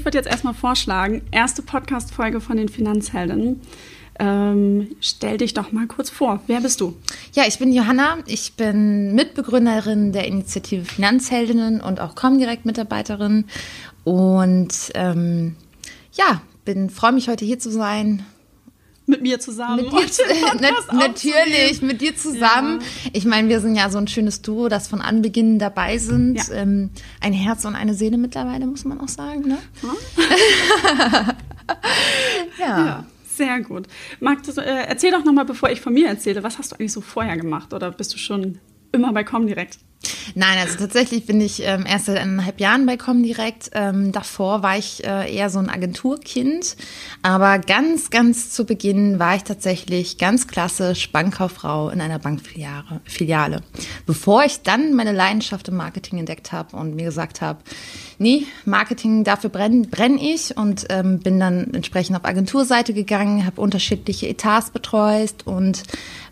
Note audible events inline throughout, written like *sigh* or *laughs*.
Ich würde jetzt erstmal vorschlagen, erste Podcast-Folge von den Finanzhelden. Ähm, stell dich doch mal kurz vor. Wer bist du? Ja, ich bin Johanna. Ich bin Mitbegründerin der Initiative Finanzheldinnen und auch Comdirect-Mitarbeiterin. Und ähm, ja, bin freue mich heute hier zu sein mit mir zusammen. Mit dir, *laughs* natürlich, mit dir zusammen. Ja. Ich meine, wir sind ja so ein schönes Duo, das von Anbeginn dabei sind. Ja. Ähm, ein Herz und eine Seele mittlerweile, muss man auch sagen. Ne? ja. *laughs* ja. Sehr gut. Magst du, äh, erzähl doch nochmal, bevor ich von mir erzähle, was hast du eigentlich so vorher gemacht? Oder bist du schon immer bei Comdirect? Nein, also tatsächlich bin ich ähm, erst seit eineinhalb Jahren bei Comdirect. Ähm, davor war ich äh, eher so ein Agenturkind. Aber ganz, ganz zu Beginn war ich tatsächlich ganz klassisch Bankkauffrau in einer Bankfiliale. Bevor ich dann meine Leidenschaft im Marketing entdeckt habe und mir gesagt habe, nee, Marketing, dafür brenne brenn ich und ähm, bin dann entsprechend auf Agenturseite gegangen, habe unterschiedliche Etats betreut und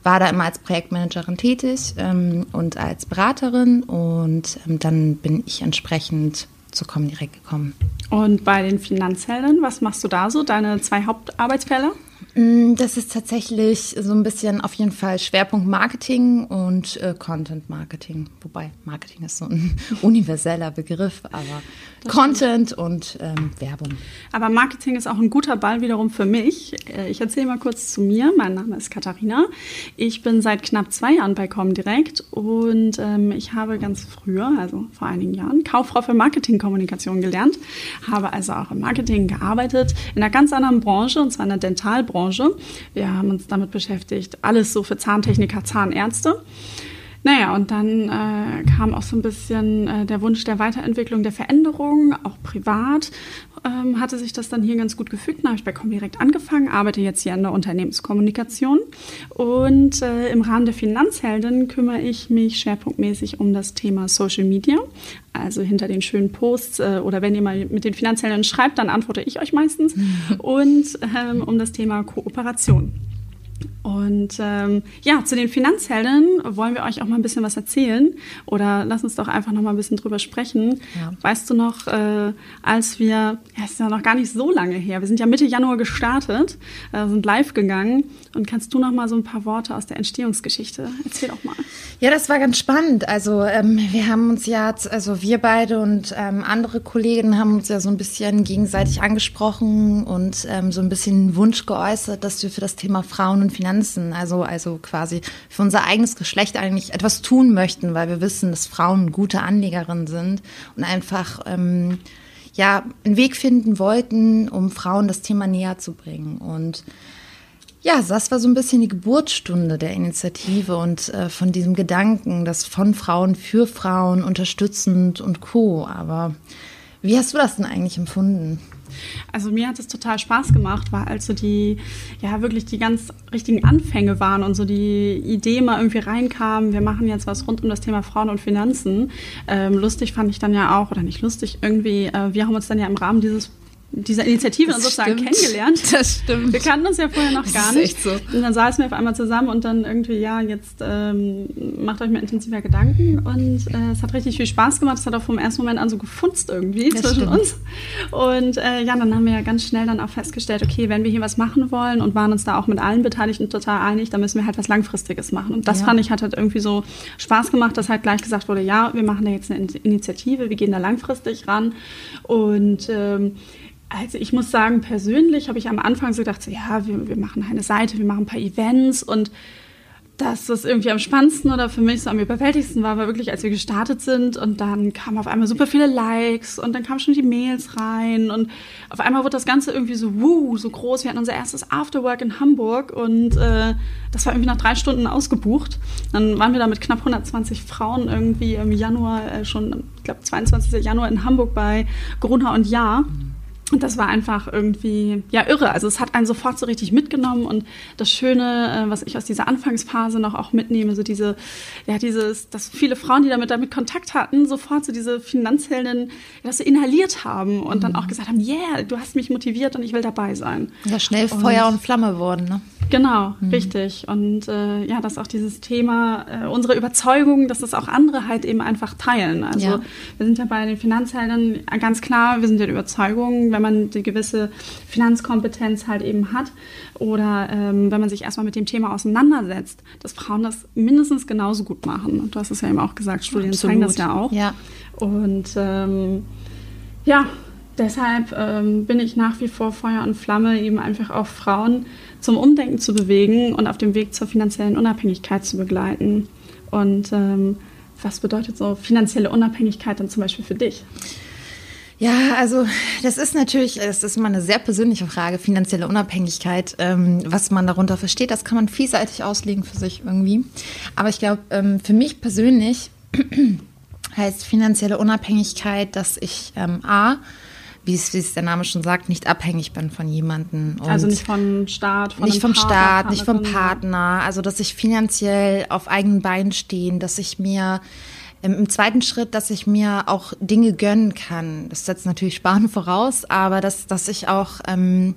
war da immer als Projektmanagerin tätig ähm, und als Beraterin und ähm, dann bin ich entsprechend zu Comdirect gekommen. Und bei den Finanzhelden, was machst du da so? Deine zwei Hauptarbeitsfelder? Mm, das ist tatsächlich so ein bisschen auf jeden Fall Schwerpunkt Marketing und äh, Content Marketing. Wobei Marketing ist so ein *laughs* universeller Begriff, aber das Content stimmt. und ähm, Werbung. Aber Marketing ist auch ein guter Ball wiederum für mich. Äh, ich erzähle mal kurz zu mir. Mein Name ist Katharina. Ich bin seit knapp zwei Jahren bei Comdirect und ähm, ich habe ganz früher, also vor einigen Jahren, Kauffrau für Marketingkommunikation gelernt. Habe also auch im Marketing gearbeitet, in einer ganz anderen Branche, und zwar in der Dentalbranche. Wir haben uns damit beschäftigt, alles so für Zahntechniker, Zahnärzte. Naja, und dann äh, kam auch so ein bisschen äh, der Wunsch der Weiterentwicklung, der Veränderung, auch privat ähm, hatte sich das dann hier ganz gut gefügt. Dann habe ich bei Comdirect angefangen, arbeite jetzt hier in der Unternehmenskommunikation und äh, im Rahmen der Finanzhelden kümmere ich mich schwerpunktmäßig um das Thema Social Media. Also hinter den schönen Posts äh, oder wenn ihr mal mit den Finanzhelden schreibt, dann antworte ich euch meistens. und ähm, um das Thema Kooperation. Und ähm, ja, zu den Finanzhelden wollen wir euch auch mal ein bisschen was erzählen. Oder lass uns doch einfach noch mal ein bisschen drüber sprechen. Ja. Weißt du noch, äh, als wir, ja, ist ja noch gar nicht so lange her, wir sind ja Mitte Januar gestartet, äh, sind live gegangen. Und kannst du noch mal so ein paar Worte aus der Entstehungsgeschichte? Erzähl doch mal. Ja, das war ganz spannend. Also ähm, wir haben uns ja, also wir beide und ähm, andere Kollegen haben uns ja so ein bisschen gegenseitig angesprochen und ähm, so ein bisschen Wunsch geäußert, dass wir für das Thema Frauen und Finanzen, also, also quasi für unser eigenes Geschlecht eigentlich etwas tun möchten, weil wir wissen, dass Frauen gute Anlegerinnen sind und einfach ähm, ja, einen Weg finden wollten, um Frauen das Thema näher zu bringen. Und ja, das war so ein bisschen die Geburtsstunde der Initiative und äh, von diesem Gedanken, das von Frauen für Frauen unterstützend und co. Aber wie hast du das denn eigentlich empfunden? Also mir hat es total Spaß gemacht, weil also die, ja wirklich die ganz richtigen Anfänge waren und so die Idee mal irgendwie reinkam, wir machen jetzt was rund um das Thema Frauen und Finanzen. Ähm, lustig fand ich dann ja auch, oder nicht lustig, irgendwie, äh, wir haben uns dann ja im Rahmen dieses dieser Initiative das sozusagen stimmt. kennengelernt. *laughs* Das stimmt. Wir kannten uns ja vorher noch gar nicht. So. Und dann saßen wir auf einmal zusammen und dann irgendwie, ja, jetzt ähm, macht euch mal intensiver Gedanken. Und äh, es hat richtig viel Spaß gemacht. Es hat auch vom ersten Moment an so gefunzt irgendwie das zwischen stimmt. uns. Und äh, ja, dann haben wir ja ganz schnell dann auch festgestellt, okay, wenn wir hier was machen wollen und waren uns da auch mit allen Beteiligten total einig, dann müssen wir halt was Langfristiges machen. Und das ja. fand ich hat halt irgendwie so Spaß gemacht, dass halt gleich gesagt wurde, ja, wir machen da jetzt eine Initiative, wir gehen da langfristig ran. Und ähm, also ich muss sagen, persönlich habe ich am Anfang so gedacht, so, ja, wir, wir machen eine Seite, wir machen ein paar Events und dass das irgendwie am spannendsten oder für mich so am überwältigsten war, war wirklich, als wir gestartet sind und dann kamen auf einmal super viele Likes und dann kamen schon die Mails rein und auf einmal wurde das Ganze irgendwie so, wuh, so groß. Wir hatten unser erstes Afterwork in Hamburg und äh, das war irgendwie nach drei Stunden ausgebucht. Dann waren wir da mit knapp 120 Frauen irgendwie im Januar, äh, schon, ich glaube, 22. Januar in Hamburg bei Grunha und Ja. Und das war einfach irgendwie, ja, irre. Also es hat einen sofort so richtig mitgenommen. Und das Schöne, äh, was ich aus dieser Anfangsphase noch auch mitnehme, so diese, ja, dieses, dass viele Frauen, die damit, damit Kontakt hatten, sofort so diese Finanzhelden, das so inhaliert haben und mhm. dann auch gesagt haben, yeah, du hast mich motiviert und ich will dabei sein. Ja, schnell Feuer und, und Flamme wurden, ne? Genau, mhm. richtig. Und äh, ja, dass auch dieses Thema, äh, unsere Überzeugung, dass das auch andere halt eben einfach teilen. Also ja. wir sind ja bei den Finanzheldern ganz klar, wir sind der Überzeugung, wenn man die gewisse Finanzkompetenz halt eben hat oder ähm, wenn man sich erstmal mit dem Thema auseinandersetzt, dass Frauen das mindestens genauso gut machen. Und du hast es ja eben auch gesagt, Studien Absolut. zeigen das ja auch. Ja. Und ähm, ja, deshalb ähm, bin ich nach wie vor Feuer und Flamme, eben einfach auch Frauen zum Umdenken zu bewegen und auf dem Weg zur finanziellen Unabhängigkeit zu begleiten. Und ähm, was bedeutet so finanzielle Unabhängigkeit dann zum Beispiel für dich? Ja, also das ist natürlich, das ist mal eine sehr persönliche Frage, finanzielle Unabhängigkeit. Ähm, was man darunter versteht, das kann man vielseitig auslegen für sich irgendwie. Aber ich glaube, ähm, für mich persönlich *clears throat* heißt finanzielle Unabhängigkeit, dass ich ähm, A, wie es, wie es der Name schon sagt, nicht abhängig bin von jemandem. also nicht vom Staat, von nicht vom Partner, Staat, nicht vom Partner. Also dass ich finanziell auf eigenen Beinen stehen, dass ich mir im zweiten Schritt, dass ich mir auch Dinge gönnen kann. Das setzt natürlich Sparen *laughs* voraus, aber dass, dass ich auch ähm,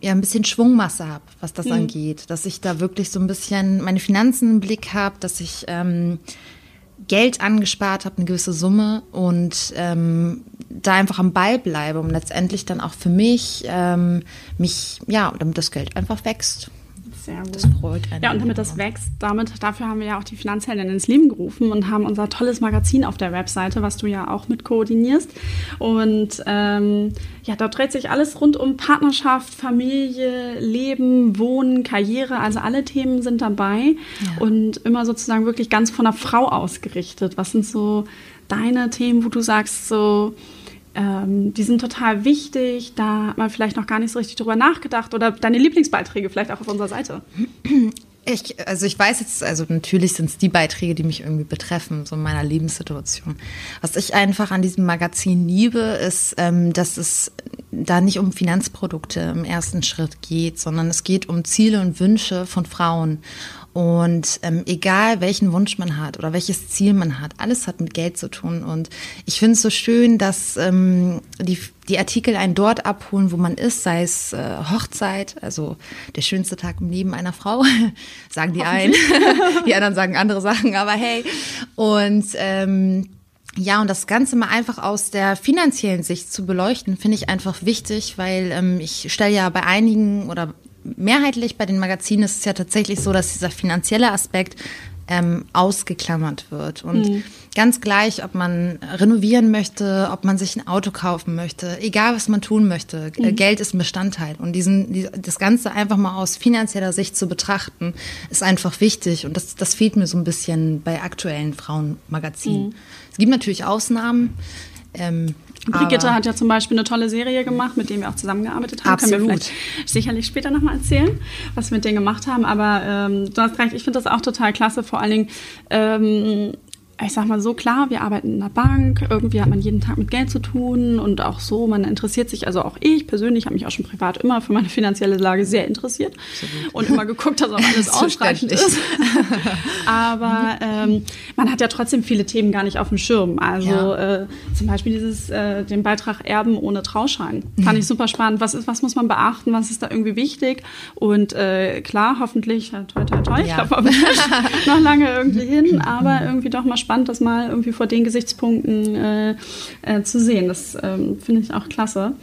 ja ein bisschen Schwungmasse habe, was das mhm. angeht. Dass ich da wirklich so ein bisschen meine Finanzen im Blick habe, dass ich ähm, Geld angespart habe, eine gewisse Summe und ähm, da einfach am Ball bleibe, um letztendlich dann auch für mich, ähm, mich, ja, damit das Geld einfach wächst. Sehr gut. Das freut einen. Ja, und damit das wächst, damit, dafür haben wir ja auch die Finanzhelden ins Leben gerufen und haben unser tolles Magazin auf der Webseite, was du ja auch mit koordinierst. Und ähm, ja, dort dreht sich alles rund um Partnerschaft, Familie, Leben, Wohnen, Karriere. Also alle Themen sind dabei ja. und immer sozusagen wirklich ganz von der Frau ausgerichtet. Was sind so deine Themen, wo du sagst, so, ähm, die sind total wichtig, da hat man vielleicht noch gar nicht so richtig drüber nachgedacht oder deine Lieblingsbeiträge vielleicht auch auf unserer Seite. Ich, also ich weiß jetzt, also natürlich sind es die Beiträge, die mich irgendwie betreffen, so in meiner Lebenssituation. Was ich einfach an diesem Magazin liebe, ist, ähm, dass es da nicht um Finanzprodukte im ersten Schritt geht, sondern es geht um Ziele und Wünsche von Frauen. Und ähm, egal welchen Wunsch man hat oder welches Ziel man hat, alles hat mit Geld zu tun. Und ich finde es so schön, dass ähm, die, die Artikel einen dort abholen, wo man ist, sei es äh, Hochzeit, also der schönste Tag im Leben einer Frau, *laughs* sagen die einen. *laughs* die anderen sagen andere Sachen, aber hey. Und ähm, ja, und das Ganze mal einfach aus der finanziellen Sicht zu beleuchten, finde ich einfach wichtig, weil ähm, ich stelle ja bei einigen oder mehrheitlich bei den Magazinen ist es ja tatsächlich so, dass dieser finanzielle Aspekt ähm, ausgeklammert wird. Und mhm. ganz gleich, ob man renovieren möchte, ob man sich ein Auto kaufen möchte, egal was man tun möchte, mhm. Geld ist ein Bestandteil. Und diesen, die, das Ganze einfach mal aus finanzieller Sicht zu betrachten, ist einfach wichtig. Und das, das fehlt mir so ein bisschen bei aktuellen Frauenmagazinen. Mhm. Es gibt natürlich Ausnahmen. Ähm, Brigitte hat ja zum Beispiel eine tolle Serie gemacht, mit der wir auch zusammengearbeitet haben. Absolut. Können wir vielleicht sicherlich später nochmal erzählen, was wir mit denen gemacht haben. Aber ähm, du hast recht, ich finde das auch total klasse. Vor allen Dingen ähm, ich sag mal so, klar, wir arbeiten in einer Bank, irgendwie hat man jeden Tag mit Geld zu tun und auch so, man interessiert sich, also auch ich persönlich habe mich auch schon privat immer für meine finanzielle Lage sehr interessiert Absolut. und immer geguckt, dass auch alles *laughs* ausreichend ist. *laughs* Aber ähm, man hat ja trotzdem viele Themen gar nicht auf dem Schirm. Also ja. äh, zum Beispiel dieses, äh, den Beitrag Erben ohne Trauschein. Fand ich super spannend. Was ist, was muss man beachten? Was ist da irgendwie wichtig? Und äh, klar, hoffentlich, toi, toi, toi, ja. ich glaube *laughs* noch lange irgendwie hin, aber irgendwie doch mal spannend spannend, das mal irgendwie vor den Gesichtspunkten äh, äh, zu sehen. Das ähm, finde ich auch klasse.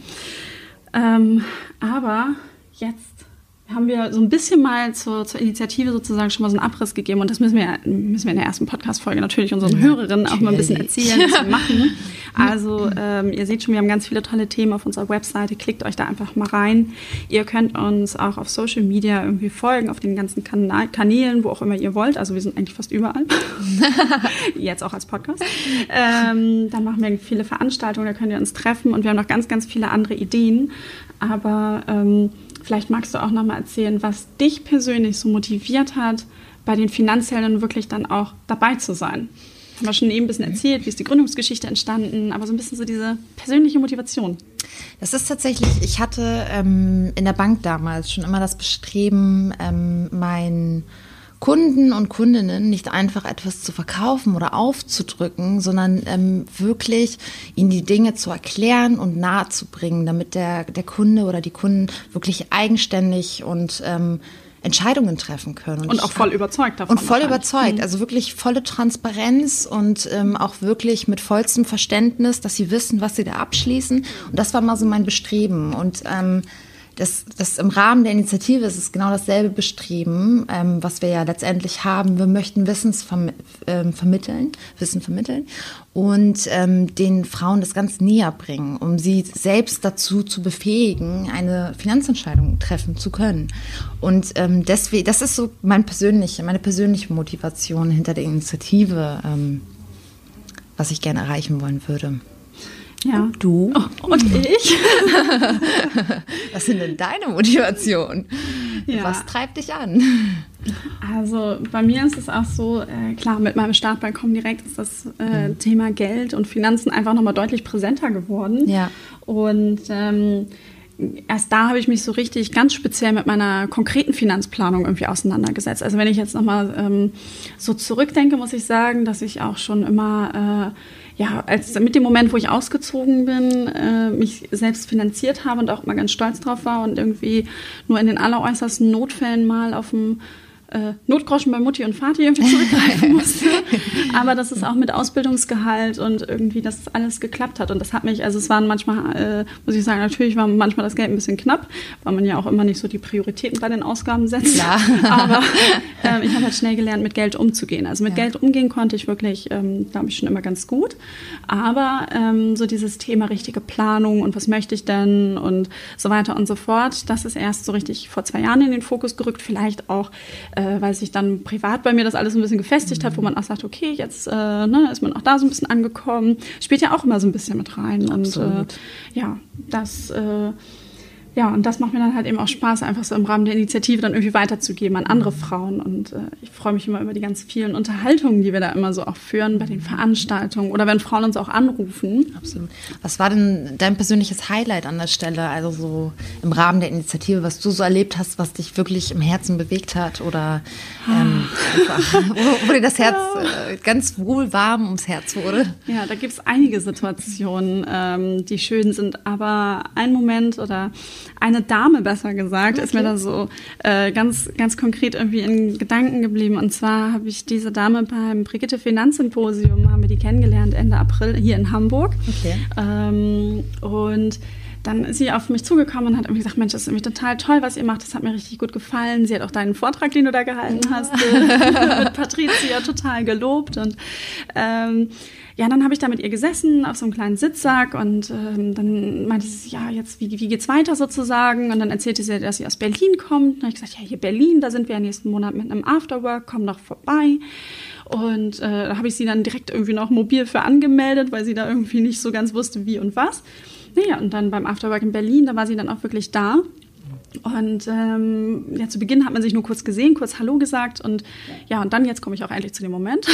Ähm, aber jetzt haben wir so ein bisschen mal zur, zur, Initiative sozusagen schon mal so einen Abriss gegeben und das müssen wir, müssen wir in der ersten Podcast-Folge natürlich unseren ja, Hörerinnen auch mal ein bisschen erzählen, was wir *laughs* machen. Also ähm, ihr seht schon, wir haben ganz viele tolle Themen auf unserer Webseite, klickt euch da einfach mal rein. Ihr könnt uns auch auf Social Media irgendwie folgen, auf den ganzen Kanal Kanälen, wo auch immer ihr wollt. Also wir sind eigentlich fast überall. *laughs* Jetzt auch als Podcast. Ähm, dann machen wir viele Veranstaltungen, da könnt ihr uns treffen und wir haben noch ganz, ganz viele andere Ideen. Aber ähm, Vielleicht magst du auch noch mal erzählen, was dich persönlich so motiviert hat, bei den Finanzhelden wirklich dann auch dabei zu sein. Haben wir schon eben ein bisschen erzählt, wie ist die Gründungsgeschichte entstanden, aber so ein bisschen so diese persönliche Motivation. Das ist tatsächlich, ich hatte ähm, in der Bank damals schon immer das Bestreben, ähm, mein Kunden und Kundinnen nicht einfach etwas zu verkaufen oder aufzudrücken, sondern ähm, wirklich ihnen die Dinge zu erklären und nahezubringen, damit der, der Kunde oder die Kunden wirklich eigenständig und ähm, Entscheidungen treffen können. Und, und auch voll überzeugt davon. Und voll überzeugt, mhm. also wirklich volle Transparenz und ähm, auch wirklich mit vollstem Verständnis, dass sie wissen, was sie da abschließen. Und das war mal so mein Bestreben. Und ähm, das, das im Rahmen der Initiative ist es genau dasselbe Bestreben, ähm, was wir ja letztendlich haben. Wir möchten Wissens ähm, vermitteln, Wissen vermitteln und ähm, den Frauen das ganz näher bringen, um sie selbst dazu zu befähigen, eine Finanzentscheidung treffen zu können. Und ähm, deswegen, das ist so mein persönliche, meine persönliche Motivation hinter der Initiative, ähm, was ich gerne erreichen wollen würde. Ja. Und du? Oh, und ich? *laughs* Was sind denn deine Motivationen? Ja. Was treibt dich an? Also bei mir ist es auch so, äh, klar, mit meinem Start bei Comdirect ist das äh, mhm. Thema Geld und Finanzen einfach nochmal deutlich präsenter geworden. Ja. Und ähm, erst da habe ich mich so richtig ganz speziell mit meiner konkreten Finanzplanung irgendwie auseinandergesetzt. Also wenn ich jetzt nochmal ähm, so zurückdenke, muss ich sagen, dass ich auch schon immer... Äh, ja, als mit dem Moment, wo ich ausgezogen bin, äh, mich selbst finanziert habe und auch mal ganz stolz drauf war und irgendwie nur in den alleräußersten Notfällen mal auf dem äh, Notgroschen bei Mutti und Vati irgendwie zurückgreifen *laughs* musste. Aber dass es auch mit Ausbildungsgehalt und irgendwie das alles geklappt hat. Und das hat mich, also es waren manchmal, äh, muss ich sagen, natürlich war manchmal das Geld ein bisschen knapp, weil man ja auch immer nicht so die Prioritäten bei den Ausgaben setzt. Ja. *laughs* Aber äh, ich habe halt schnell gelernt, mit Geld umzugehen. Also mit ja. Geld umgehen konnte ich wirklich, ähm, glaube ich, schon immer ganz gut. Aber ähm, so dieses Thema richtige Planung und was möchte ich denn und so weiter und so fort, das ist erst so richtig vor zwei Jahren in den Fokus gerückt. Vielleicht auch äh, weil sich dann privat bei mir das alles ein bisschen gefestigt hat, wo man auch sagt, okay, jetzt äh, ne, ist man auch da so ein bisschen angekommen. Spielt ja auch immer so ein bisschen mit rein. Absolut. Und äh, ja, das äh, ja, und das macht mir dann halt eben auch Spaß, einfach so im Rahmen der Initiative dann irgendwie weiterzugeben an andere Frauen. Und äh, ich freue mich immer über die ganz vielen Unterhaltungen, die wir da immer so auch führen bei den Veranstaltungen oder wenn Frauen uns auch anrufen. Absolut. Was war denn dein persönliches Highlight an der Stelle, also so im Rahmen der Initiative, was du so erlebt hast, was dich wirklich im Herzen bewegt hat oder ähm, einfach, *laughs* wo, wo, dir das Herz äh, ganz wohl warm ums Herz wurde? Ja, da gibt es einige Situationen, ähm, die schön sind, aber ein Moment oder eine Dame, besser gesagt, okay. ist mir da so äh, ganz, ganz konkret irgendwie in Gedanken geblieben. Und zwar habe ich diese Dame beim Brigitte Finanzsymposium, haben wir die kennengelernt Ende April hier in Hamburg. Okay. Ähm, und dann ist sie auf mich zugekommen und hat irgendwie gesagt, Mensch, das ist irgendwie total toll, was ihr macht. Das hat mir richtig gut gefallen. Sie hat auch deinen Vortrag, den du da gehalten hast, äh, mit Patricia total gelobt. Und ähm, ja, dann habe ich da mit ihr gesessen auf so einem kleinen Sitzsack und ähm, dann meinte sie, ja, jetzt, wie, wie geht's weiter sozusagen? Und dann erzählte sie, dass sie aus Berlin kommt. Und dann habe ich gesagt, ja, hier Berlin, da sind wir ja nächsten Monat mit einem Afterwork, komm doch vorbei. Und äh, da habe ich sie dann direkt irgendwie noch mobil für angemeldet, weil sie da irgendwie nicht so ganz wusste, wie und was. Naja, und dann beim Afterwork in Berlin, da war sie dann auch wirklich da. Und ähm, ja, zu Beginn hat man sich nur kurz gesehen, kurz Hallo gesagt und ja, und dann jetzt komme ich auch endlich zu dem Moment.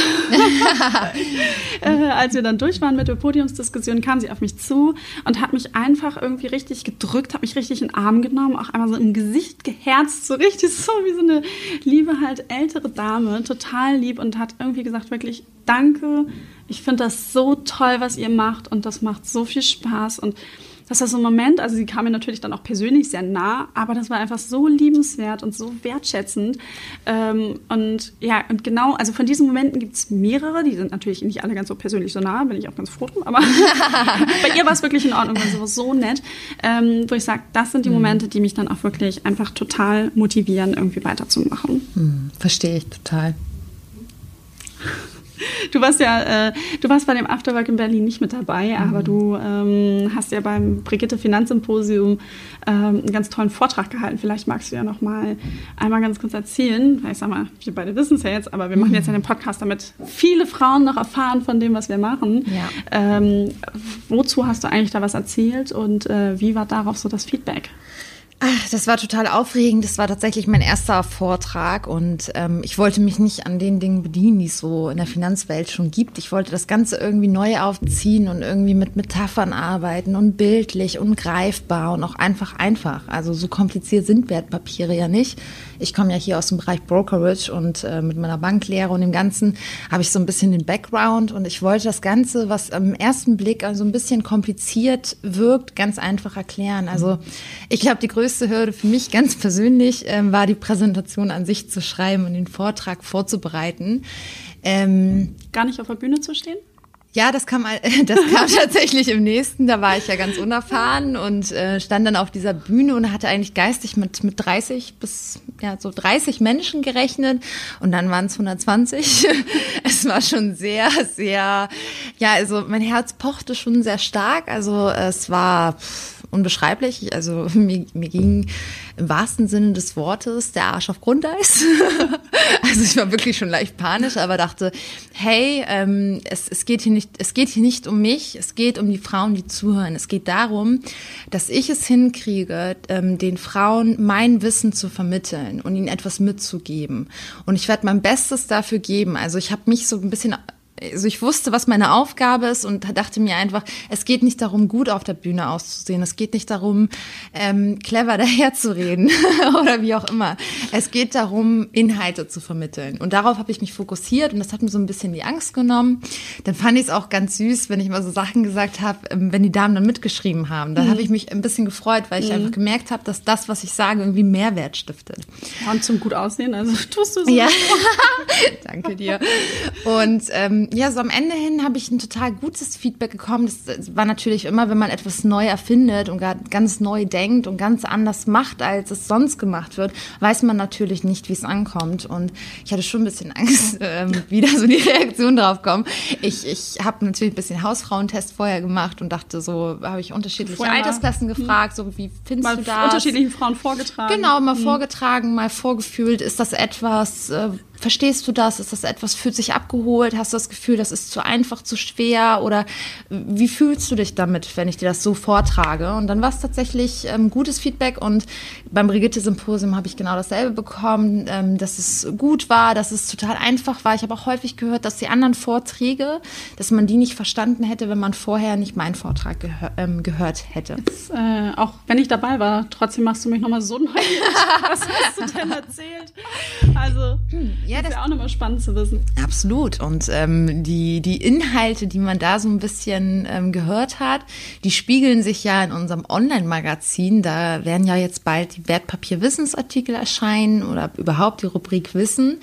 *laughs* äh, als wir dann durch waren mit der Podiumsdiskussion, kam sie auf mich zu und hat mich einfach irgendwie richtig gedrückt, hat mich richtig in den Arm genommen, auch einmal so im Gesicht geherzt, so richtig so wie so eine liebe halt ältere Dame, total lieb und hat irgendwie gesagt, wirklich Danke, ich finde das so toll, was ihr macht und das macht so viel Spaß und das war so ein Moment, also sie kam mir natürlich dann auch persönlich sehr nah, aber das war einfach so liebenswert und so wertschätzend. Ähm, und ja, und genau, also von diesen Momenten gibt es mehrere, die sind natürlich nicht alle ganz so persönlich so nah, bin ich auch ganz froh drum, aber *laughs* bei ihr war es wirklich in Ordnung, sie war so nett, ähm, wo ich sage, das sind die mhm. Momente, die mich dann auch wirklich einfach total motivieren, irgendwie weiterzumachen. Mhm, verstehe ich total. Du warst ja, äh, du warst bei dem Afterwork in Berlin nicht mit dabei, mhm. aber du ähm, hast ja beim Brigitte Finanzsymposium ähm, einen ganz tollen Vortrag gehalten. Vielleicht magst du ja noch mal einmal ganz kurz erzählen, ich sag mal, wir beide wissen es ja jetzt, aber wir machen jetzt ja den Podcast, damit viele Frauen noch erfahren von dem, was wir machen. Ja. Ähm, wozu hast du eigentlich da was erzählt und äh, wie war darauf so das Feedback? Ach, das war total aufregend. Das war tatsächlich mein erster Vortrag und ähm, ich wollte mich nicht an den Dingen bedienen, die es so in der Finanzwelt schon gibt. Ich wollte das Ganze irgendwie neu aufziehen und irgendwie mit Metaphern arbeiten und bildlich und greifbar und auch einfach einfach. Also so kompliziert sind Wertpapiere ja nicht. Ich komme ja hier aus dem Bereich Brokerage und äh, mit meiner Banklehre und dem Ganzen habe ich so ein bisschen den Background und ich wollte das Ganze, was am ersten Blick also ein bisschen kompliziert wirkt, ganz einfach erklären. Also ich glaube, die größte Hürde für mich ganz persönlich äh, war die Präsentation an sich zu schreiben und den Vortrag vorzubereiten. Ähm, Gar nicht auf der Bühne zu stehen? Ja, das kam, *laughs* das kam *laughs* tatsächlich im nächsten. Da war ich ja ganz unerfahren und äh, stand dann auf dieser Bühne und hatte eigentlich geistig mit, mit 30 bis ja, so 30 Menschen gerechnet und dann waren es 120. es war schon sehr, sehr, ja, also mein Herz pochte schon sehr stark. Also es war. Pff, unbeschreiblich. Also *laughs* mir, mir ging im wahrsten Sinne des Wortes der Arsch auf Grundeis. *laughs* also ich war wirklich schon leicht panisch, aber dachte, hey, ähm, es, es, geht hier nicht, es geht hier nicht um mich, es geht um die Frauen, die zuhören. Es geht darum, dass ich es hinkriege, ähm, den Frauen mein Wissen zu vermitteln und ihnen etwas mitzugeben. Und ich werde mein Bestes dafür geben. Also ich habe mich so ein bisschen also ich wusste, was meine Aufgabe ist und dachte mir einfach, es geht nicht darum, gut auf der Bühne auszusehen. Es geht nicht darum, ähm, clever *laughs* daherzureden *laughs* oder wie auch immer. Es geht darum, Inhalte zu vermitteln. Und darauf habe ich mich fokussiert und das hat mir so ein bisschen die Angst genommen. Dann fand ich es auch ganz süß, wenn ich mal so Sachen gesagt habe, ähm, wenn die Damen dann mitgeschrieben haben. Dann mhm. habe ich mich ein bisschen gefreut, weil ich mhm. einfach gemerkt habe, dass das, was ich sage, irgendwie Mehrwert stiftet. Und zum gut aussehen, also tust du so. Ja, *laughs* danke dir. Und ähm, ja, so am Ende hin habe ich ein total gutes Feedback bekommen. Das war natürlich immer, wenn man etwas neu erfindet und ganz neu denkt und ganz anders macht, als es sonst gemacht wird, weiß man natürlich nicht, wie es ankommt. Und ich hatte schon ein bisschen Angst, *laughs* ähm, wie da so die Reaktion drauf kommt. Ich, ich habe natürlich ein bisschen Hausfrauentest vorher gemacht und dachte so, habe ich unterschiedliche vorher Altersklassen gefragt, so wie findest mal du das? unterschiedlichen Frauen vorgetragen. Genau, mal mhm. vorgetragen, mal vorgefühlt. Ist das etwas, äh, Verstehst du das? Ist das etwas, fühlt sich abgeholt? Hast du das Gefühl, das ist zu einfach, zu schwer? Oder wie fühlst du dich damit, wenn ich dir das so vortrage? Und dann war es tatsächlich ähm, gutes Feedback und beim Brigitte-Symposium habe ich genau dasselbe bekommen, ähm, dass es gut war, dass es total einfach war. Ich habe auch häufig gehört, dass die anderen Vorträge, dass man die nicht verstanden hätte, wenn man vorher nicht meinen Vortrag gehör, ähm, gehört hätte. Jetzt, äh, auch wenn ich dabei war, trotzdem machst du mich nochmal so neugierig. *laughs* Was hast du denn erzählt? Also, hm, ja, das ist ja auch nochmal spannend zu wissen. Absolut. Und ähm, die, die Inhalte, die man da so ein bisschen ähm, gehört hat, die spiegeln sich ja in unserem Online-Magazin. Da werden ja jetzt bald die Wertpapier-Wissensartikel erscheinen oder überhaupt die Rubrik Wissen,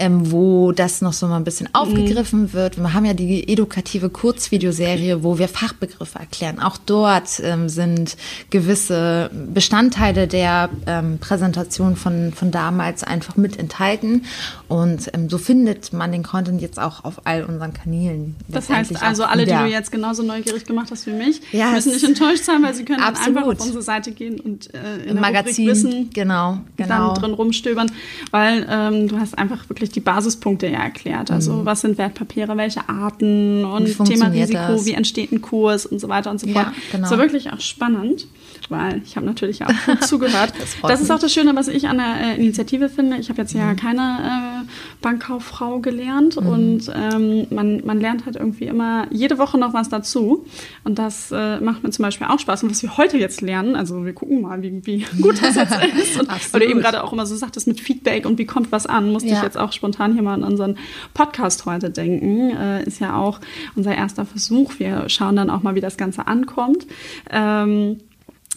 ähm, wo das noch so mal ein bisschen mhm. aufgegriffen mhm. wird. Wir haben ja die edukative Kurzvideoserie, wo wir Fachbegriffe erklären. Auch dort ähm, sind gewisse Bestandteile der ähm, Präsentation von, von damals einfach mit enthalten. Und ähm, so findet man den Content jetzt auch auf all unseren Kanälen. Das heißt also, alle, wieder. die du jetzt genauso neugierig gemacht hast wie mich, ja, müssen nicht enttäuscht sein, weil sie können einfach auf unsere Seite gehen und äh, im Magazin Wissen genau, genau. drin rumstöbern, weil ähm, du hast einfach wirklich die Basispunkte ja erklärt. Also mhm. was sind Wertpapiere, welche Arten und Thema Risiko, das? wie entsteht ein Kurs und so weiter und so fort. Ja, genau. Das war wirklich auch spannend weil ich habe natürlich auch gut *laughs* zugehört. Das, das ist auch das Schöne, was ich an der äh, Initiative finde. Ich habe jetzt ja mhm. keine äh, Bankkauffrau gelernt mhm. und ähm, man, man lernt halt irgendwie immer jede Woche noch was dazu. Und das äh, macht mir zum Beispiel auch Spaß. Und was wir heute jetzt lernen, also wir gucken mal, wie, wie gut das jetzt *laughs* ist. Und, weil du eben gerade auch immer so sagtest mit Feedback und wie kommt was an, musste ja. ich jetzt auch spontan hier mal an unseren Podcast heute denken. Äh, ist ja auch unser erster Versuch. Wir schauen dann auch mal, wie das Ganze ankommt. Ähm,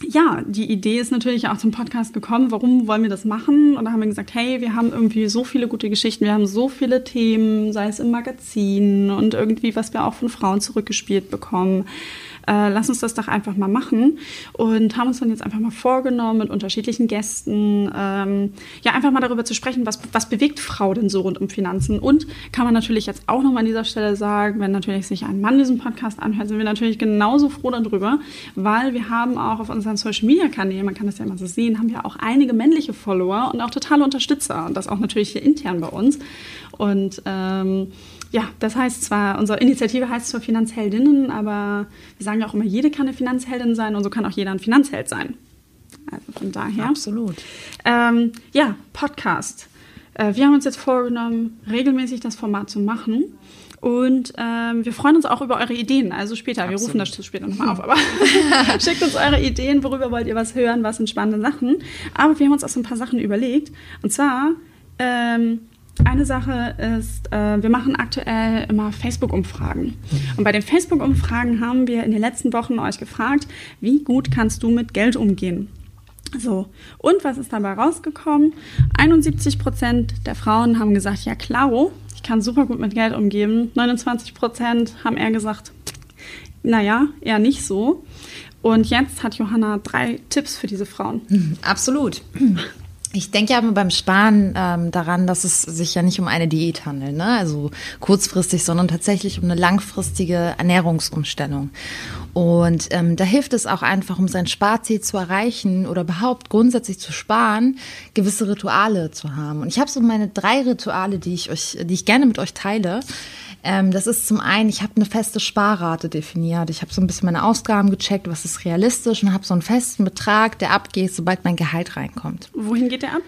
ja, die Idee ist natürlich auch zum Podcast gekommen. Warum wollen wir das machen? Und da haben wir gesagt, hey, wir haben irgendwie so viele gute Geschichten, wir haben so viele Themen, sei es im Magazin und irgendwie, was wir auch von Frauen zurückgespielt bekommen äh, lass uns das doch einfach mal machen. Und haben uns dann jetzt einfach mal vorgenommen, mit unterschiedlichen Gästen, ähm, ja, einfach mal darüber zu sprechen, was, was bewegt Frau denn so rund um Finanzen. Und kann man natürlich jetzt auch nochmal an dieser Stelle sagen, wenn natürlich sich ein Mann diesen Podcast anhört, sind wir natürlich genauso froh darüber, weil wir haben auch auf unseren Social Media Kanälen, man kann das ja immer so sehen, haben wir auch einige männliche Follower und auch totale Unterstützer. Und das auch natürlich hier intern bei uns. Und ähm, ja, das heißt zwar, unsere Initiative heißt zwar Finanzheldinnen, aber wir sagen ja auch immer, jede kann eine Finanzheldin sein und so kann auch jeder ein Finanzheld sein. Also von daher. Absolut. Ähm, ja, Podcast. Äh, wir haben uns jetzt vorgenommen, regelmäßig das Format zu machen. Und ähm, wir freuen uns auch über eure Ideen. Also später, Absolut. wir rufen das später nochmal auf, *laughs* aber *laughs* schickt uns eure Ideen, worüber wollt ihr was hören, was sind spannende Sachen. Aber wir haben uns auch so ein paar Sachen überlegt. Und zwar, ähm, eine Sache ist, äh, wir machen aktuell immer Facebook-Umfragen. Und bei den Facebook-Umfragen haben wir in den letzten Wochen euch gefragt, wie gut kannst du mit Geld umgehen? So, und was ist dabei rausgekommen? 71 Prozent der Frauen haben gesagt, ja klar, ich kann super gut mit Geld umgehen. 29 Prozent haben eher gesagt, naja, eher nicht so. Und jetzt hat Johanna drei Tipps für diese Frauen. Absolut. Ich denke ja beim Sparen ähm, daran, dass es sich ja nicht um eine Diät handelt, ne? also kurzfristig, sondern tatsächlich um eine langfristige Ernährungsumstellung. Und ähm, da hilft es auch einfach, um sein Sparziel zu erreichen oder überhaupt grundsätzlich zu sparen, gewisse Rituale zu haben. Und ich habe so meine drei Rituale, die ich euch, die ich gerne mit euch teile. Ähm, das ist zum einen, ich habe eine feste Sparrate definiert. Ich habe so ein bisschen meine Ausgaben gecheckt, was ist realistisch und habe so einen festen Betrag, der abgeht, sobald mein Gehalt reinkommt. Wohin geht der ab?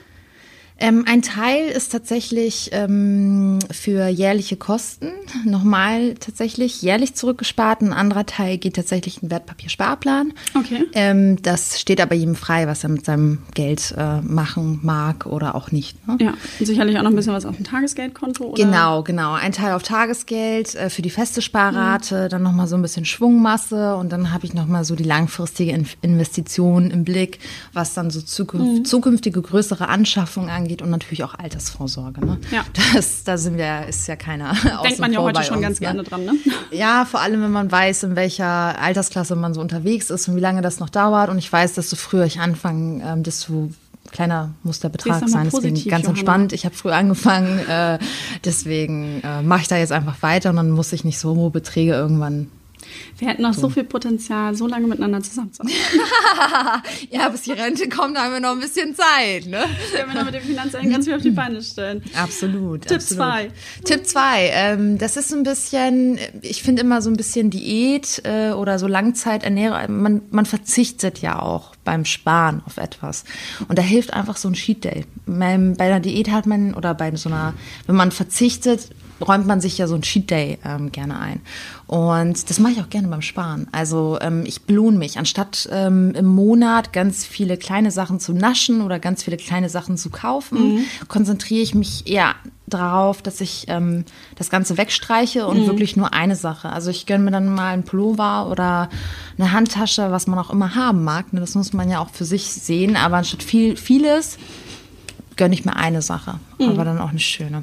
Ähm, ein Teil ist tatsächlich ähm, für jährliche Kosten, nochmal tatsächlich jährlich zurückgespart. Ein anderer Teil geht tatsächlich in Wertpapiersparplan. Okay. Ähm, das steht aber jedem frei, was er mit seinem Geld äh, machen mag oder auch nicht. Ne? Ja, und sicherlich auch noch ein bisschen was auf dem Tagesgeldkonto. Oder? Genau, genau. Ein Teil auf Tagesgeld äh, für die feste Sparrate, mhm. dann nochmal so ein bisschen Schwungmasse und dann habe ich nochmal so die langfristige Investition im Blick, was dann so zukünft, mhm. zukünftige größere Anschaffungen angeht angeht und natürlich auch Altersvorsorge. Ne? Ja. Das, da sind wir, ist ja keiner. *laughs* Denkt man ja heute schon uns, ganz ne? gerne dran, ne? *laughs* Ja, vor allem, wenn man weiß, in welcher Altersklasse man so unterwegs ist und wie lange das noch dauert. Und ich weiß, desto früher ich anfange, ähm, desto kleiner muss der Betrag sein. Deswegen ganz Johanna. entspannt. Ich habe früh angefangen, äh, deswegen äh, mache ich da jetzt einfach weiter und dann muss ich nicht so hohe Beträge irgendwann wir hätten noch so. so viel Potenzial, so lange miteinander zusammenzuarbeiten. *laughs* ja, bis die Rente kommt, haben wir noch ein bisschen Zeit. Ne? Wir haben noch mit dem Finanzamt ganz viel auf die Beine stellen. Absolut. Tipp 2. Tipp 2. Ähm, das ist so ein bisschen, ich finde immer so ein bisschen Diät äh, oder so Langzeiternährung. Man, man verzichtet ja auch beim Sparen auf etwas. Und da hilft einfach so ein Cheat Day. Bei einer Diät hat man, oder bei so einer, wenn man verzichtet, räumt man sich ja so ein Cheat Day ähm, gerne ein. Und das mache ich auch gerne beim Sparen. Also ähm, ich belohne mich. Anstatt ähm, im Monat ganz viele kleine Sachen zu naschen oder ganz viele kleine Sachen zu kaufen, mhm. konzentriere ich mich eher darauf, dass ich ähm, das Ganze wegstreiche und mhm. wirklich nur eine Sache. Also ich gönne mir dann mal einen Pullover oder eine Handtasche, was man auch immer haben mag. Ne? Das muss man ja auch für sich sehen. Aber anstatt viel, vieles gönne ich mir eine Sache, mhm. aber dann auch eine schöne.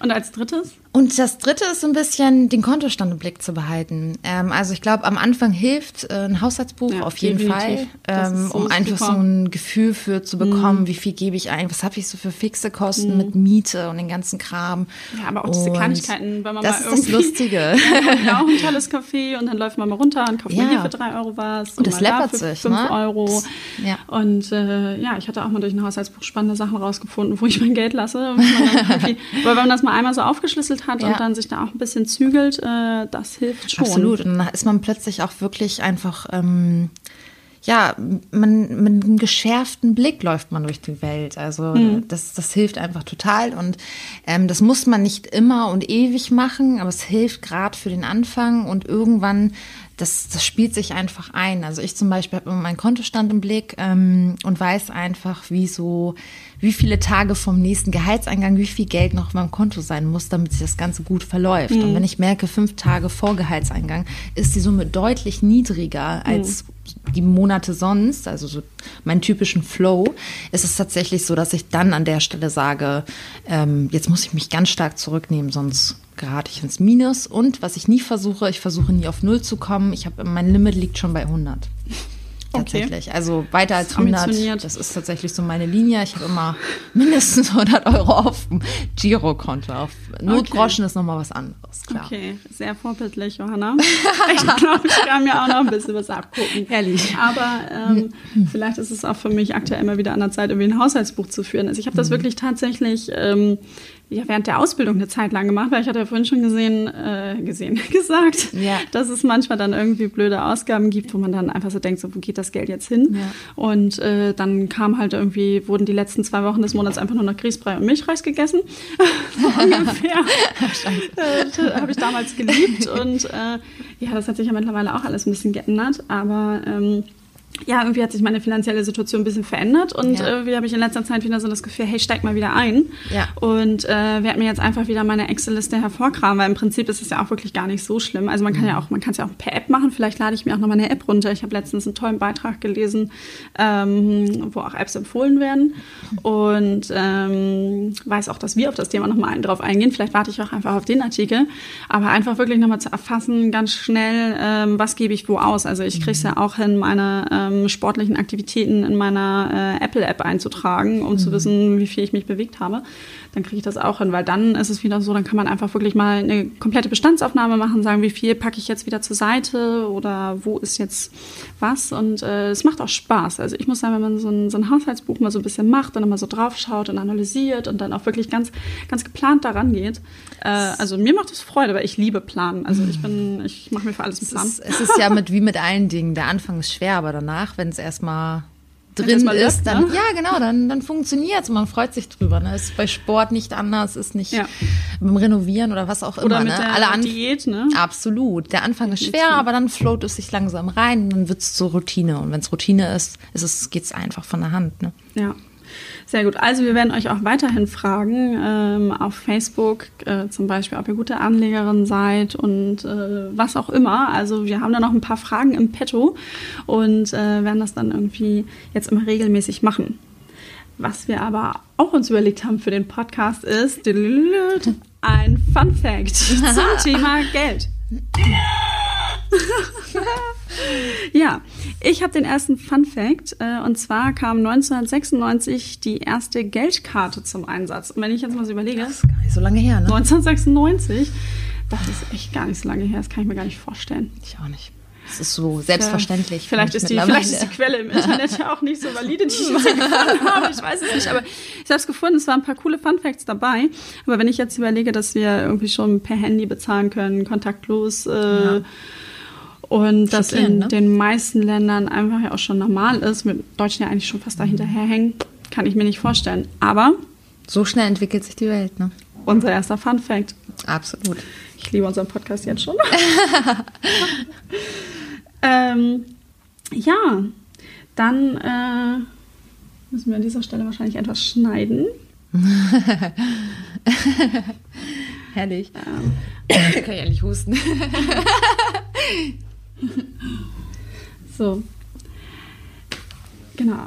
Und als drittes? Und das Dritte ist so ein bisschen den Kontostand im Blick zu behalten. Ähm, also ich glaube, am Anfang hilft äh, ein Haushaltsbuch ja, auf jeden. Fall, ähm, so um einfach super. so ein Gefühl für zu bekommen, mhm. wie viel gebe ich ein, was habe ich so für fixe Kosten mhm. mit Miete und den ganzen Kram. Ja, aber auch und diese Kleinigkeiten, wenn man das mal irgendwie... Das ist Lustige. *laughs* ja, auch ein tolles Café und dann läuft man mal runter und kauft ja. hier für drei Euro was. Und, und das läppert sich, fünf ne? Euro. Ja. Und äh, ja, ich hatte auch mal durch ein Haushaltsbuch spannende Sachen rausgefunden, wo ich mein Geld lasse. weil *laughs* wenn man das mal einmal so aufgeschlüsselt hat und dann sich da auch ein bisschen zügelt, äh, das hilft schon. Absolut. Und dann ist man plötzlich auch wirklich einfach, ähm, ja, man, mit einem geschärften Blick läuft man durch die Welt. Also mhm. das, das hilft einfach total. Und ähm, das muss man nicht immer und ewig machen, aber es hilft gerade für den Anfang und irgendwann das, das spielt sich einfach ein. Also ich zum Beispiel habe immer meinen Kontostand im Blick ähm, und weiß einfach, wie so, wie viele Tage vom nächsten Gehaltseingang, wie viel Geld noch auf meinem Konto sein muss, damit sich das Ganze gut verläuft. Mhm. Und wenn ich merke, fünf Tage vor Gehaltseingang ist die Summe deutlich niedriger als mhm. die Monate sonst, also so meinen typischen Flow, ist es tatsächlich so, dass ich dann an der Stelle sage, ähm, jetzt muss ich mich ganz stark zurücknehmen, sonst gerate ich ins Minus. Und was ich nie versuche, ich versuche nie auf Null zu kommen. Ich habe mein Limit liegt schon bei 100. Tatsächlich. Okay. Also weiter als 100. Das ist tatsächlich so meine Linie. Ich habe immer *laughs* mindestens 100 Euro auf dem Girokonto. Auf Notgroschen okay. ist nochmal was anderes, klar. Okay, sehr vorbildlich, Johanna. ich glaube, ich kann mir auch noch ein bisschen was abgucken. Herrlich. Aber ähm, vielleicht ist es auch für mich aktuell immer wieder an der Zeit, irgendwie ein Haushaltsbuch zu führen. Also ich habe das mhm. wirklich tatsächlich ähm, ja während der Ausbildung eine Zeit lang gemacht, weil ich hatte ja vorhin schon gesehen, äh, gesehen, *laughs* gesagt, ja. dass es manchmal dann irgendwie blöde Ausgaben gibt, wo man dann einfach so denkt, so wo geht das Geld jetzt hin? Ja. Und äh, dann kam halt irgendwie, wurden die letzten zwei Wochen des Monats einfach nur noch Grießbrei und Milchreis gegessen. *laughs* so ungefähr. *laughs* äh, Habe ich damals geliebt und äh, ja, das hat sich ja mittlerweile auch alles ein bisschen geändert, aber ähm, ja, irgendwie hat sich meine finanzielle Situation ein bisschen verändert und ja. irgendwie habe ich in letzter Zeit wieder so das Gefühl, hey, steig mal wieder ein. Ja. Und äh, werde mir jetzt einfach wieder meine Excel-Liste hervorkramen, weil im Prinzip ist es ja auch wirklich gar nicht so schlimm. Also man kann mhm. ja auch, man kann es ja auch per App machen. Vielleicht lade ich mir auch noch mal eine App runter. Ich habe letztens einen tollen Beitrag gelesen, ähm, wo auch Apps empfohlen werden und ähm, weiß auch, dass wir auf das Thema noch mal drauf eingehen. Vielleicht warte ich auch einfach auf den Artikel, aber einfach wirklich noch mal zu erfassen, ganz schnell, ähm, was gebe ich wo aus. Also ich kriege es ja auch hin, meine ähm, sportlichen Aktivitäten in meiner äh, Apple-App einzutragen, um mhm. zu wissen, wie viel ich mich bewegt habe. Dann kriege ich das auch hin, weil dann ist es wieder so, dann kann man einfach wirklich mal eine komplette Bestandsaufnahme machen, sagen, wie viel packe ich jetzt wieder zur Seite oder wo ist jetzt was. Und äh, es macht auch Spaß. Also ich muss sagen, wenn man so ein, so ein Haushaltsbuch mal so ein bisschen macht und immer so draufschaut und analysiert und dann auch wirklich ganz, ganz geplant daran geht. Äh, also mir macht es Freude, weil ich liebe Planen. Also ich bin, ich mache mir für alles einen Plan. Es ist, es ist ja mit, wie mit allen Dingen. Der Anfang ist schwer, aber danach, wenn es erstmal drin ist, dann ne? ja genau, dann, dann funktioniert es. Man freut sich drüber. Ne? Ist bei Sport nicht anders, ist nicht ja. beim Renovieren oder was auch oder immer. Mit ne? der Alle An Diät, ne? Absolut. Der Anfang ist schwer, aber dann float es sich langsam rein und dann wird es zur Routine. Und wenn es Routine ist, ist es, geht es einfach von der Hand. Ne? Ja. Sehr gut. Also wir werden euch auch weiterhin fragen ähm, auf Facebook äh, zum Beispiel, ob ihr gute Anlegerin seid und äh, was auch immer. Also wir haben da noch ein paar Fragen im Petto und äh, werden das dann irgendwie jetzt immer regelmäßig machen. Was wir aber auch uns überlegt haben für den Podcast ist *laughs* ein Fun Fact zum *laughs* Thema Geld. *laughs* ja, ich habe den ersten Fun Fact. Äh, und zwar kam 1996 die erste Geldkarte zum Einsatz. Und wenn ich jetzt mal so überlege. Das ist gar nicht so lange her, ne? 1996. Das ist echt gar nicht so lange her. Das kann ich mir gar nicht vorstellen. Ich auch nicht. Das ist so selbstverständlich. Vielleicht ist, die, vielleicht ist die Quelle im Internet ja auch nicht so valide, die ich jetzt gefunden *laughs* habe. Ich weiß es nicht. Aber ich habe es gefunden, es waren ein paar coole Fun Facts dabei. Aber wenn ich jetzt überlege, dass wir irgendwie schon per Handy bezahlen können, kontaktlos, äh, ja und das in ne? den meisten Ländern einfach ja auch schon normal ist, mit Deutschen ja eigentlich schon fast dahinterher hängen, kann ich mir nicht vorstellen. Aber so schnell entwickelt sich die Welt, ne? Unser erster Fun Fact. Absolut. Ich liebe unseren Podcast jetzt schon. *laughs* ähm, ja, dann äh, müssen wir an dieser Stelle wahrscheinlich etwas schneiden. *laughs* Herrlich. Ähm. Kann ich eigentlich husten. *laughs* *laughs* so. Genau.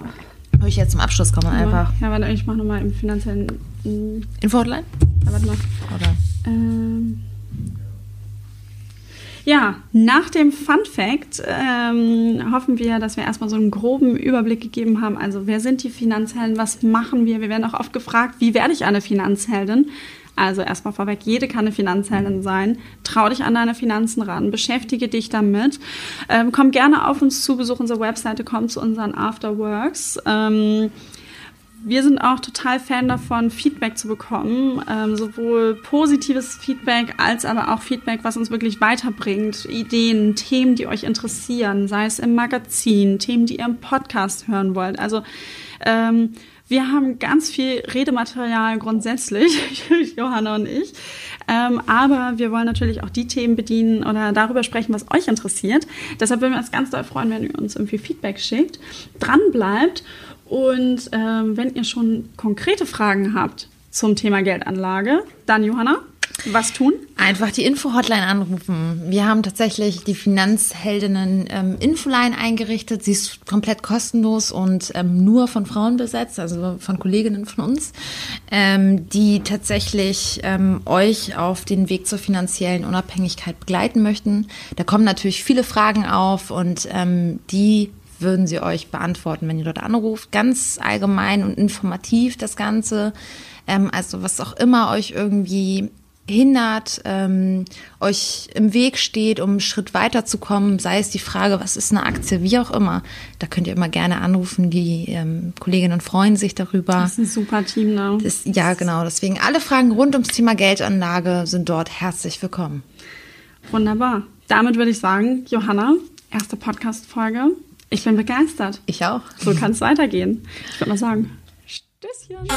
Habe ich jetzt zum Abschluss kommen einfach. Ja, warte, ich mache nochmal im finanziellen. Info-Hotline? Ja, warte mal. Oder? Ähm, ja, nach dem Fun Fact ähm, hoffen wir, dass wir erstmal so einen groben Überblick gegeben haben. Also, wer sind die Finanzhelden? Was machen wir? Wir werden auch oft gefragt, wie werde ich eine Finanzheldin? Also erstmal vorweg, jede kann eine Finanzheldin sein. Trau dich an deine Finanzen ran, beschäftige dich damit. Ähm, komm gerne auf uns zu, besuch unsere Webseite, komm zu unseren Afterworks. Ähm, wir sind auch total Fan davon, Feedback zu bekommen, ähm, sowohl positives Feedback als aber auch Feedback, was uns wirklich weiterbringt, Ideen, Themen, die euch interessieren, sei es im Magazin, Themen, die ihr im Podcast hören wollt. Also ähm, wir haben ganz viel Redematerial grundsätzlich, *laughs* Johanna und ich. Ähm, aber wir wollen natürlich auch die Themen bedienen oder darüber sprechen, was euch interessiert. Deshalb würden wir uns ganz doll freuen, wenn ihr uns irgendwie Feedback schickt, dran bleibt und ähm, wenn ihr schon konkrete Fragen habt zum Thema Geldanlage, dann Johanna. Was tun? Einfach die Info-Hotline anrufen. Wir haben tatsächlich die Finanzheldinnen ähm, Infoline eingerichtet. Sie ist komplett kostenlos und ähm, nur von Frauen besetzt, also von Kolleginnen von uns, ähm, die tatsächlich ähm, euch auf den Weg zur finanziellen Unabhängigkeit begleiten möchten. Da kommen natürlich viele Fragen auf und ähm, die würden sie euch beantworten, wenn ihr dort anruft. Ganz allgemein und informativ das Ganze. Ähm, also was auch immer euch irgendwie hindert, ähm, euch im Weg steht, um einen Schritt weiterzukommen, sei es die Frage, was ist eine Aktie, wie auch immer, da könnt ihr immer gerne anrufen. Die ähm, Kolleginnen freuen sich darüber. Das ist ein super Team, ne? Das, ja, genau. Deswegen alle Fragen rund ums Thema Geldanlage sind dort herzlich willkommen. Wunderbar. Damit würde ich sagen, Johanna, erste Podcast-Folge. Ich bin begeistert. Ich auch. So kann es weitergehen. Ich würde mal sagen, Stößchen.